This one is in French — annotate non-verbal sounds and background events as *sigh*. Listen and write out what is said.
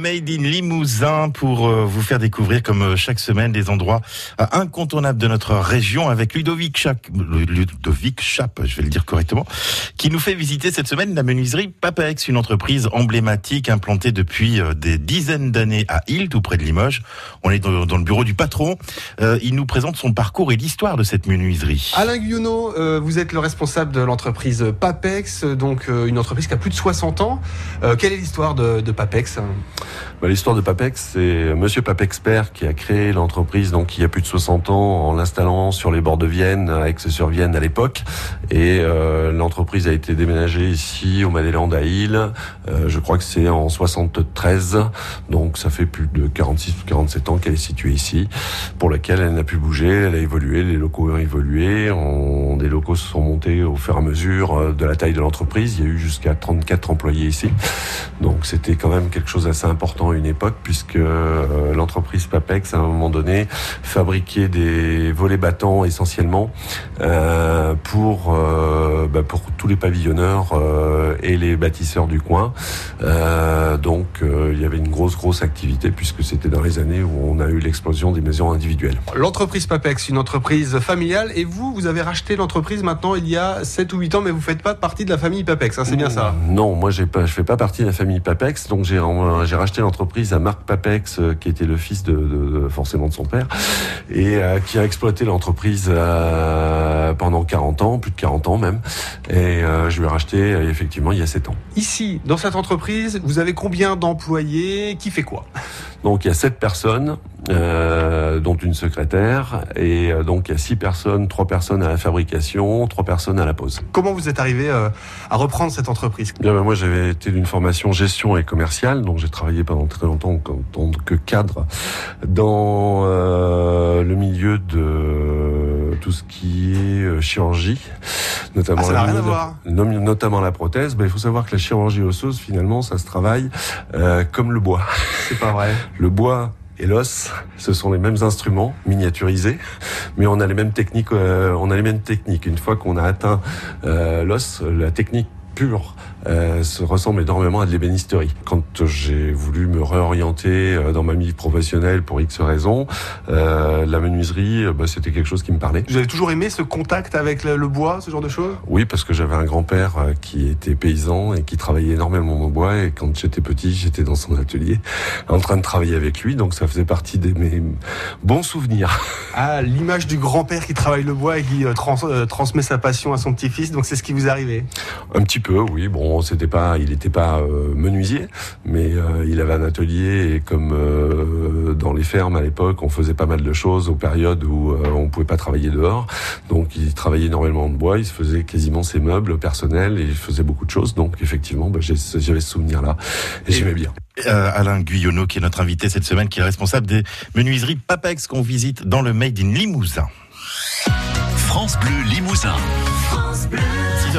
Made in Limousin pour euh, vous faire découvrir comme euh, chaque semaine des endroits euh, incontournables de notre région avec Ludovic Chap, Ludovic Chap, je vais le dire correctement, qui nous fait visiter cette semaine la menuiserie Papex, une entreprise emblématique implantée depuis des dizaines d'années à Île, tout près de Limoges. On est dans le bureau du patron. Il nous présente son parcours et l'histoire de cette menuiserie. Alain Guyonneau, vous êtes le responsable de l'entreprise Papex, donc une entreprise qui a plus de 60 ans. Quelle est l'histoire de Papex? Bah, L'histoire de Papex, c'est Monsieur Papex père qui a créé l'entreprise donc il y a plus de 60 ans en l'installant sur les bords de Vienne, à Aix-sur-Vienne à l'époque. Et euh, l'entreprise a été déménagée ici au Madéland à Île. Euh, je crois que c'est en 73, donc ça fait plus de 46 ou 47 ans qu'elle est située ici, pour laquelle elle n'a pu bouger, elle a évolué, les locaux ont évolué, on, des locaux se sont montés au fur et à mesure euh, de la taille de l'entreprise. Il y a eu jusqu'à 34 employés ici, donc c'était quand même quelque chose d'assez important une époque puisque euh, l'entreprise Papex à un moment donné fabriquait des volets battants essentiellement euh, pour euh, bah, pour tous les pavillonneurs et les bâtisseurs du coin. donc il y avait une grosse grosse activité puisque c'était dans les années où on a eu l'explosion des maisons individuelles. L'entreprise Papex, une entreprise familiale et vous vous avez racheté l'entreprise maintenant il y a 7 ou 8 ans mais vous faites pas partie de la famille Papex, hein, c'est bien ça? Non, moi je fais pas partie de la famille Papex donc j'ai racheté l'entreprise à Marc Papex, euh, qui était le fils de, forcément de son père, et euh, qui a exploité l'entreprise euh, pendant 40 ans, plus de 40 ans même. Et je lui ai racheté effectivement il y a 7 ans. Ici, dans cette entreprise, vous avez combien d'employés? Qui fait quoi? Donc il y a 7 personnes euh, dont une secrétaire, et euh, donc il y a six personnes, trois personnes à la fabrication, trois personnes à la pose. Comment vous êtes arrivé euh, à reprendre cette entreprise? Bien, ben, Moi j'avais été d'une formation gestion et commerciale, donc j'ai travaillé pendant très longtemps en tant que cadre dans le milieu de tout ce qui est chirurgie, notamment, ah, la, notamment la prothèse. Ben, il faut savoir que la chirurgie osseuse, finalement, ça se travaille comme le bois. C'est pas vrai. *laughs* Le bois et l'os, ce sont les mêmes instruments miniaturisés, mais on a les mêmes techniques. Euh, on a les mêmes techniques. Une fois qu'on a atteint euh, l'os, la technique euh, se ressemble énormément à de l'ébénisterie. Quand j'ai voulu me réorienter euh, dans ma vie professionnelle pour X raisons, euh, la menuiserie, bah, c'était quelque chose qui me parlait. Vous avez toujours aimé ce contact avec le, bois, ce genre de choses? Oui, parce que j'avais un grand-père qui était paysan et qui travaillait énormément au bois. Et quand j'étais petit, j'étais dans son atelier en train de travailler avec lui. Donc ça faisait partie de mes bons souvenirs. *laughs* Ah, l'image du grand-père qui travaille le bois et qui transmet sa passion à son petit-fils. Donc c'est ce qui vous est arrivé? Un petit peu, oui. Bon, c'était pas, il n'était pas euh, menuisier, mais euh, il avait un atelier et comme euh, dans les fermes à l'époque, on faisait pas mal de choses aux périodes où on pouvait pas travailler dehors. Donc il travaillait énormément de bois, il se faisait quasiment ses meubles personnels et il faisait beaucoup de choses. Donc effectivement, bah, j'avais ce souvenir-là et, j'aimais bien. Alain Guyonneau, qui est notre invité cette semaine, qui est responsable des menuiseries Papex qu'on visite dans le Made in Limousin. France Bleu Limousin.